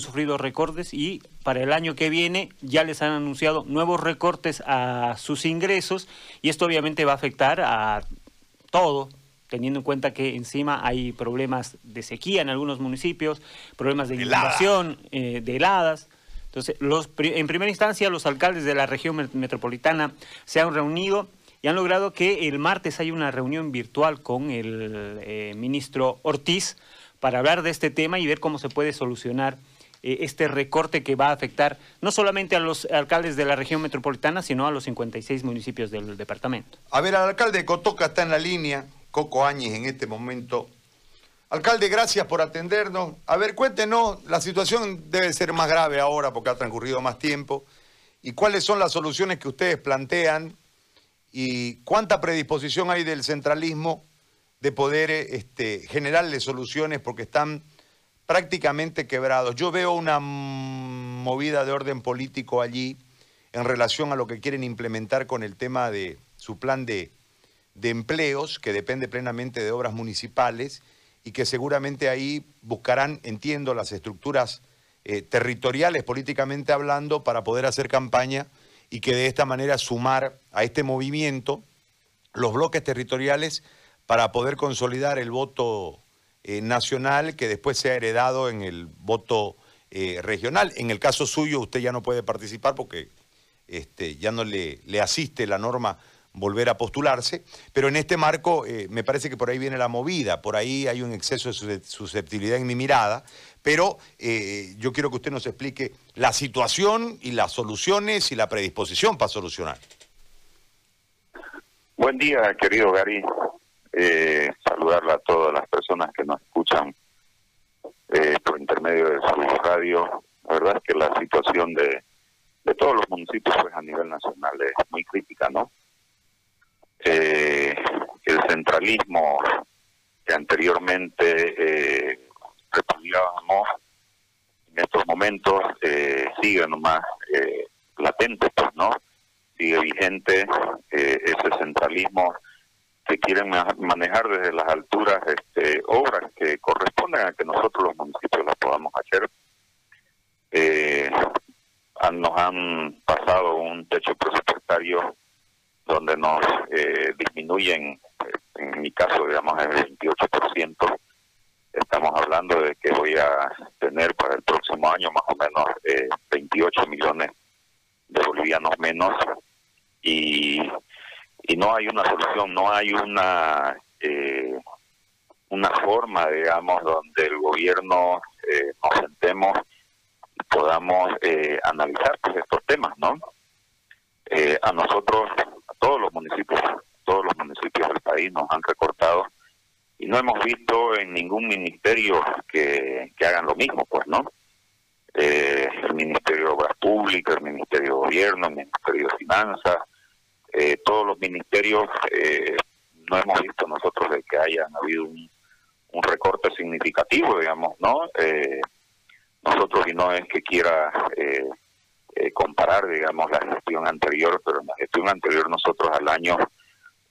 sufrido recortes y para el año que viene ya les han anunciado nuevos recortes a sus ingresos y esto obviamente va a afectar a todo, teniendo en cuenta que encima hay problemas de sequía en algunos municipios, problemas de inundación, eh, de heladas. Entonces, los, en primera instancia, los alcaldes de la región metropolitana se han reunido y han logrado que el martes haya una reunión virtual con el eh, ministro Ortiz para hablar de este tema y ver cómo se puede solucionar eh, este recorte que va a afectar no solamente a los alcaldes de la región metropolitana, sino a los 56 municipios del departamento. A ver, el alcalde de Cotoca está en la línea, Coco Áñez en este momento. Alcalde, gracias por atendernos. A ver, cuéntenos, la situación debe ser más grave ahora porque ha transcurrido más tiempo. ¿Y cuáles son las soluciones que ustedes plantean? ¿Y cuánta predisposición hay del centralismo de poder este, generarle soluciones porque están prácticamente quebrados. Yo veo una movida de orden político allí en relación a lo que quieren implementar con el tema de su plan de, empleos, que depende plenamente de obras municipales y que seguramente ahí buscarán, entiendo, las estructuras eh, territoriales políticamente hablando para poder hacer campaña y que de esta manera sumar a este movimiento los bloques territoriales para poder consolidar el voto eh, nacional que después se ha heredado en el voto eh, regional. En el caso suyo usted ya no puede participar porque este, ya no le, le, asiste la norma volver a postularse, pero en este marco eh, me parece que por ahí viene la movida, por ahí hay un exceso de susceptibilidad en mi mirada, pero yo quiero que usted nos explique la situación y las soluciones y la predisposición para solucionar. Buen día, querido Gary eh, a todas las personas que nos escuchan eh, por intermedio de su radio. La verdad es que la situación de, de todos los municipios pues, a nivel nacional es muy crítica, ¿no? Eh, el centralismo que anteriormente eh, repudiábamos en estos momentos eh, sigue nomás eh, latente, pues, ¿no? Sigue vigente eh, ese centralismo que quieren manejar desde las alturas este, obras que corresponden a que nosotros los municipios las podamos hacer. Eh, nos han pasado un techo presupuestario donde nos eh, disminuyen, en mi caso, digamos, el 28%. Estamos hablando de que voy a tener para el próximo año más o menos eh, 28 millones de bolivianos menos y y no hay una solución, no hay una eh, una forma, digamos, donde el gobierno eh, nos sentemos y podamos eh, analizar pues, estos temas, ¿no? Eh, a nosotros, a todos los municipios, todos los municipios del país nos han recortado y no hemos visto en ningún ministerio que, que hagan lo mismo, pues, ¿no? el Ministerio de Obras Públicas, el Ministerio de Gobierno, el Ministerio de Finanzas, eh, todos los ministerios eh, no hemos visto nosotros de que hayan habido un, recorte significativo, digamos, ¿no? Eh, nosotros, y no es que quiera comparar, digamos, la gestión anterior, pero en la gestión anterior nosotros al año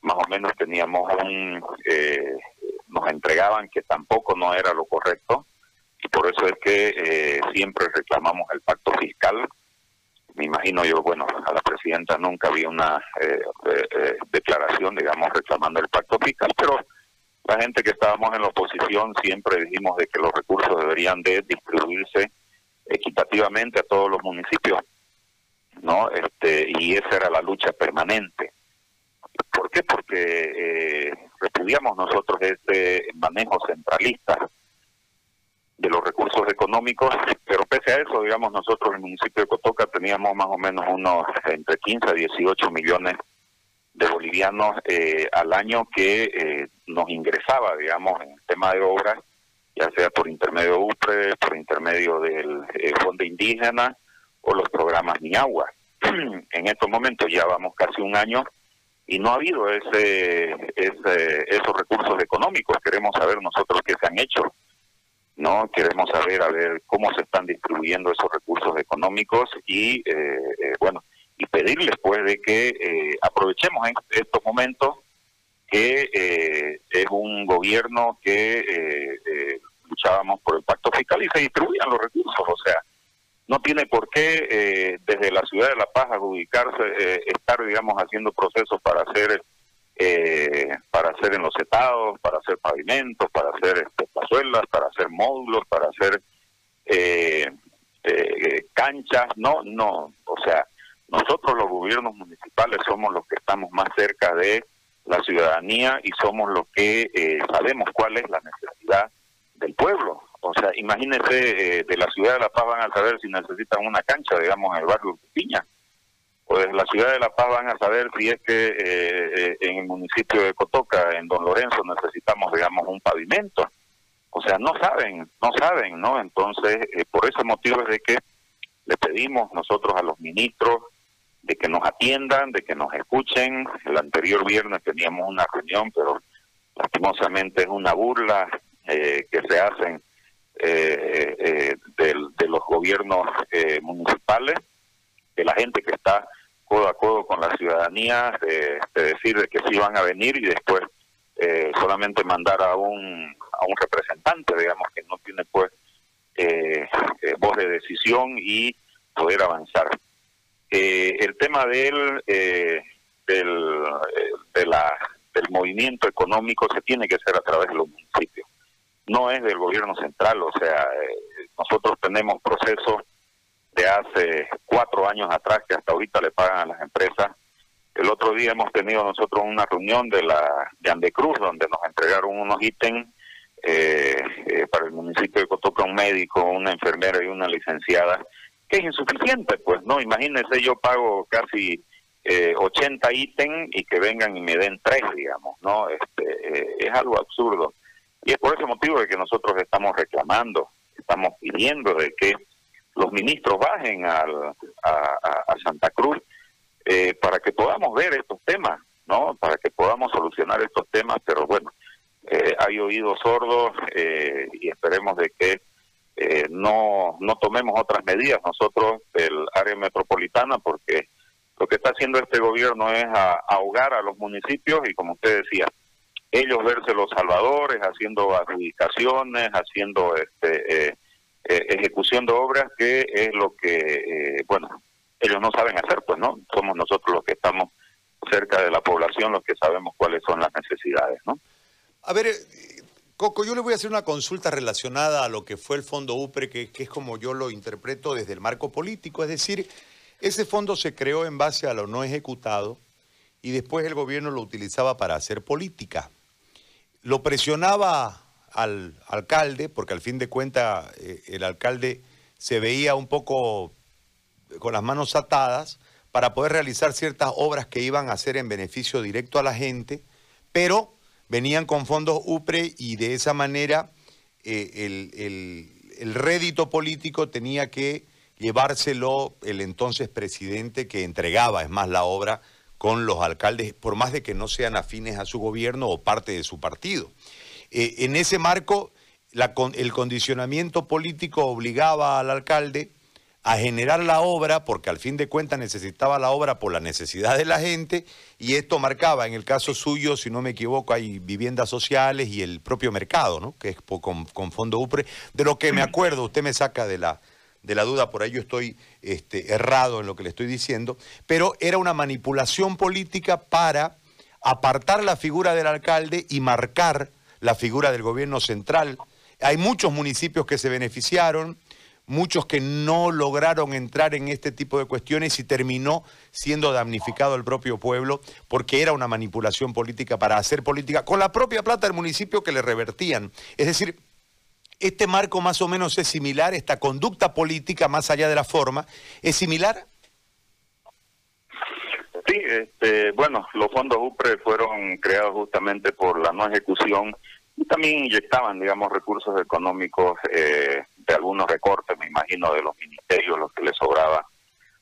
más o menos teníamos un, nos entregaban que tampoco no era lo correcto, y por eso es que siempre reclamamos el pacto fiscal, me imagino yo, bueno, a la nunca había una eh, eh, eh, declaración, digamos, reclamando el pacto fiscal, pero la gente que estábamos en la oposición siempre dijimos de que los recursos deberían de distribuirse equitativamente a todos los municipios, ¿no? Este, y esa era la lucha permanente. ¿Por qué? Porque repudiamos nosotros este manejo centralista de los recursos económicos, pero pese a eso, digamos, nosotros en el municipio de Cotoca teníamos más o menos unos entre 15 a 18 millones de bolivianos eh, al año que eh, nos ingresaba, digamos, en el tema de obras, ya sea por intermedio de UPRE, por intermedio del eh, Fondo Indígena o los programas Mi Agua. en estos momentos ya vamos casi un año y no ha habido ese, ese esos recursos económicos. Queremos saber nosotros qué se han hecho no queremos saber a ver cómo se están distribuyendo esos recursos económicos y eh, eh, bueno y pedirles pues de que eh, aprovechemos en estos momentos que es un gobierno que luchábamos por el pacto fiscal y se distribuían los recursos, o sea, no tiene por qué eh, desde la ciudad de La Paz adjudicarse, eh, estar, digamos, haciendo procesos para hacer eh, para hacer estados, para hacer pavimentos, para hacer este, para hacer módulos, para hacer eh, canchas, no, no, o sea, nosotros los gobiernos municipales somos los que estamos más cerca de la ciudadanía y somos los que sabemos cuál es la necesidad del pueblo. O sea, imagínense, eh, de la ciudad de La Paz van a saber si necesitan una cancha, digamos, en el barrio de Piña. De la ciudad de La Paz van a saber si es que eh, eh, en el municipio de Cotoca, en Don Lorenzo, necesitamos, digamos, un pavimento. O sea, no saben, no saben, ¿no? Entonces, por ese motivo es de que le pedimos nosotros a los ministros de que nos atiendan, de que nos escuchen. El anterior viernes teníamos una reunión, pero lastimosamente es una burla que se hacen eh, eh, de los gobiernos eh, municipales, de la gente que está codo a con la ciudadanía, de, decir de que sí van a venir y después eh, solamente mandar a un, a un representante, digamos, que no tiene pues voz de decisión y poder avanzar. el tema del, del, de la, del movimiento económico se tiene que hacer a través de los municipios no es del gobierno central, o sea, eh, nosotros tenemos procesos años atrás que hasta ahorita le pagan a las empresas. El otro día hemos tenido nosotros una reunión de la de Andecruz donde nos entregaron unos ítems eh, eh, para el municipio de Cotoca, un médico, una enfermera y una licenciada, que es insuficiente, pues, ¿no? Imagínense, yo pago casi eh, 80 ítems y que vengan y me den tres, digamos, ¿no? Este, es algo absurdo. Y es por ese motivo de que nosotros estamos reclamando, estamos pidiendo de que los ministros bajen al, a, Santa Cruz eh, para que podamos ver estos temas, ¿no? Para que podamos solucionar estos temas, pero bueno, eh, hay oídos sordos eh, y esperemos de que no, no tomemos otras medidas nosotros del área metropolitana porque lo que está haciendo este gobierno es ahogar a los municipios y como usted decía, ellos verse los salvadores, haciendo adjudicaciones, haciendo este, eh, eh, ejecución de obras, que es lo que, eh, bueno, ellos no saben hacer, pues, ¿no? Somos nosotros los que estamos cerca de la población los que sabemos cuáles son las necesidades, ¿no? A ver, Coco, yo le voy a hacer una consulta relacionada a lo que fue el Fondo UPRE, que, que es como yo lo interpreto desde el marco político, es decir, ese fondo se creó en base a lo no ejecutado y después el gobierno lo utilizaba para hacer política lo presionaba al alcalde, porque al fin de cuentas eh, el alcalde se veía un poco con las manos atadas para poder realizar ciertas obras que iban a ser en beneficio directo a la gente, pero venían con fondos UPRE y de esa manera eh, el, el rédito político tenía que llevárselo el entonces presidente que entregaba, es más, la obra con los alcaldes, por más de que no sean afines a su gobierno o parte de su partido. Eh, en ese marco, el condicionamiento político obligaba al alcalde a generar la obra, porque al fin de cuentas necesitaba la obra por la necesidad de la gente, y esto marcaba, en el caso suyo, si no me equivoco, hay viviendas sociales y el propio mercado, ¿no? que es con, Fondo UPRE, de lo que me acuerdo, usted me saca de la, de la duda, por ahí yo estoy este, errado en lo que le estoy diciendo, pero era una manipulación política para apartar la figura del alcalde y marcar la figura del gobierno central. Hay muchos municipios que se beneficiaron, muchos que no lograron entrar en este tipo de cuestiones y terminó siendo damnificado el propio pueblo porque era una manipulación política para hacer política con la propia plata del municipio que le revertían. Es decir, este marco más o menos es similar, esta conducta política más allá de la forma, ¿es similar? Sí, este, bueno, los fondos UPRE fueron creados justamente por la no ejecución y también inyectaban, digamos, recursos económicos eh, de algunos recortes, me imagino, de los ministerios, los que les sobraba.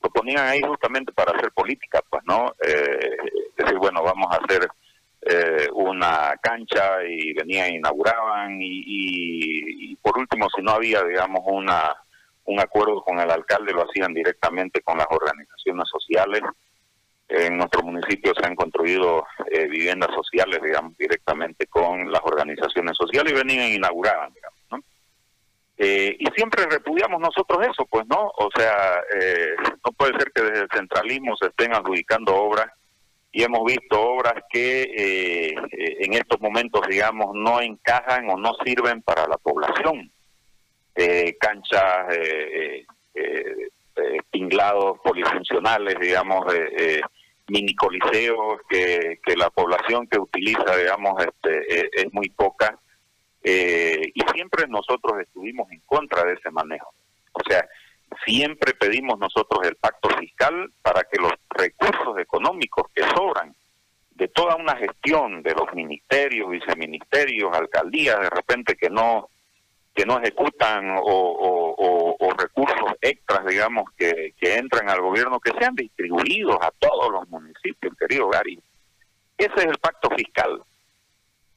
Lo ponían ahí justamente para hacer política, pues, ¿no? Eh, decir, bueno, vamos a hacer eh, una cancha y venían, inauguraban y, por último, si no había, digamos, una un acuerdo con el alcalde, lo hacían directamente con las organizaciones sociales. En nuestro municipio se han construido eh, viviendas sociales, digamos, directamente con las organizaciones sociales y venían e inauguraban, digamos, ¿no? Eh, y siempre repudiamos nosotros eso, pues, ¿no? O sea, eh, no puede ser que desde el centralismo se estén adjudicando obras y hemos visto obras que eh, en estos momentos, digamos, no encajan o no sirven para la población. canchas, tinglados polifuncionales, digamos, mini coliseos que, que la población que utiliza, digamos, este, es muy poca eh, y siempre nosotros estuvimos en contra de ese manejo. O sea, siempre pedimos nosotros el pacto fiscal para que los recursos económicos que sobran de toda una gestión de los ministerios, viceministerios, alcaldías, de repente que no que no ejecutan o, recursos extras, digamos, que, que entran al gobierno, que sean distribuidos a todos los municipios, querido Gary. Ese es el pacto fiscal.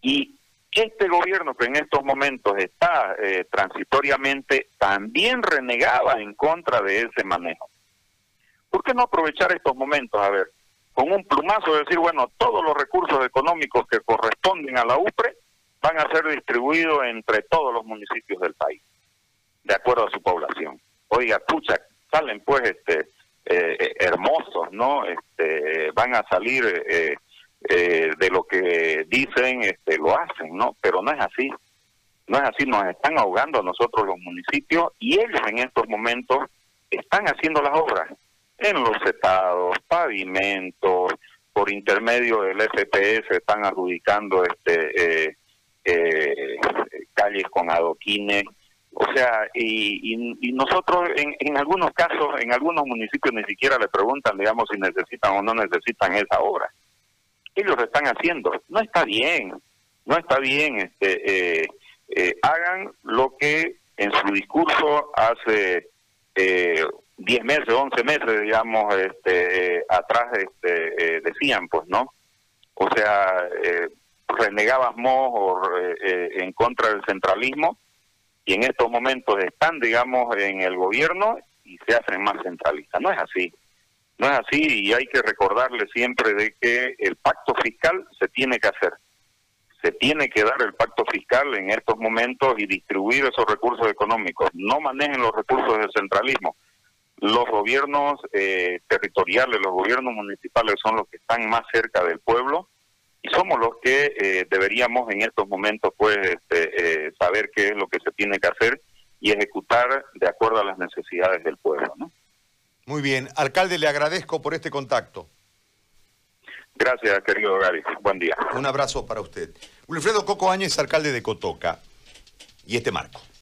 Y este gobierno que en estos momentos está eh, transitoriamente también renegaba en contra de ese manejo. ¿Por qué no aprovechar estos momentos? A ver, con un plumazo decir, bueno, todos los recursos económicos que corresponden a la UPRE van a ser distribuidos entre todos los municipios del país, de acuerdo a su población. Oiga, pucha, salen pues este eh, hermosos, ¿no? Este, van a salir eh, eh, de lo que dicen, este, lo hacen, ¿no? Pero no es así. No es así, nos están ahogando a nosotros los municipios y ellos en estos momentos están haciendo las obras en los estados, pavimentos, por intermedio del FPS están adjudicando este eh, eh, calles con adoquines, o sea, y, y, nosotros en, en algunos casos, en algunos municipios ni siquiera le preguntan, digamos, si necesitan o no necesitan esa obra ellos lo están haciendo. No está bien, no está bien. Este, eh, eh, hagan lo que en su discurso hace eh, 10 meses, 11 meses, digamos, este, atrás este, eh, decían, pues, ¿no? O sea, eh, renegábamos en contra del centralismo y en estos momentos están, digamos, en el gobierno y se hacen más centralistas. No es así. No es así y hay que recordarle siempre de que el pacto fiscal se tiene que hacer. Se tiene que dar el pacto fiscal en estos momentos y distribuir esos recursos económicos. No manejen los recursos del centralismo. Los gobiernos eh, territoriales, los gobiernos municipales son los que están más cerca del pueblo y somos los que eh, deberíamos en estos momentos pues este, eh, saber qué es lo que se tiene que hacer y ejecutar de acuerdo a las necesidades del pueblo, ¿no? Muy bien. Alcalde, le agradezco por este contacto. Gracias, querido Gary. Buen día. Un abrazo para usted. Wilfredo Coco Áñez, alcalde de Cotoca. Y este marco.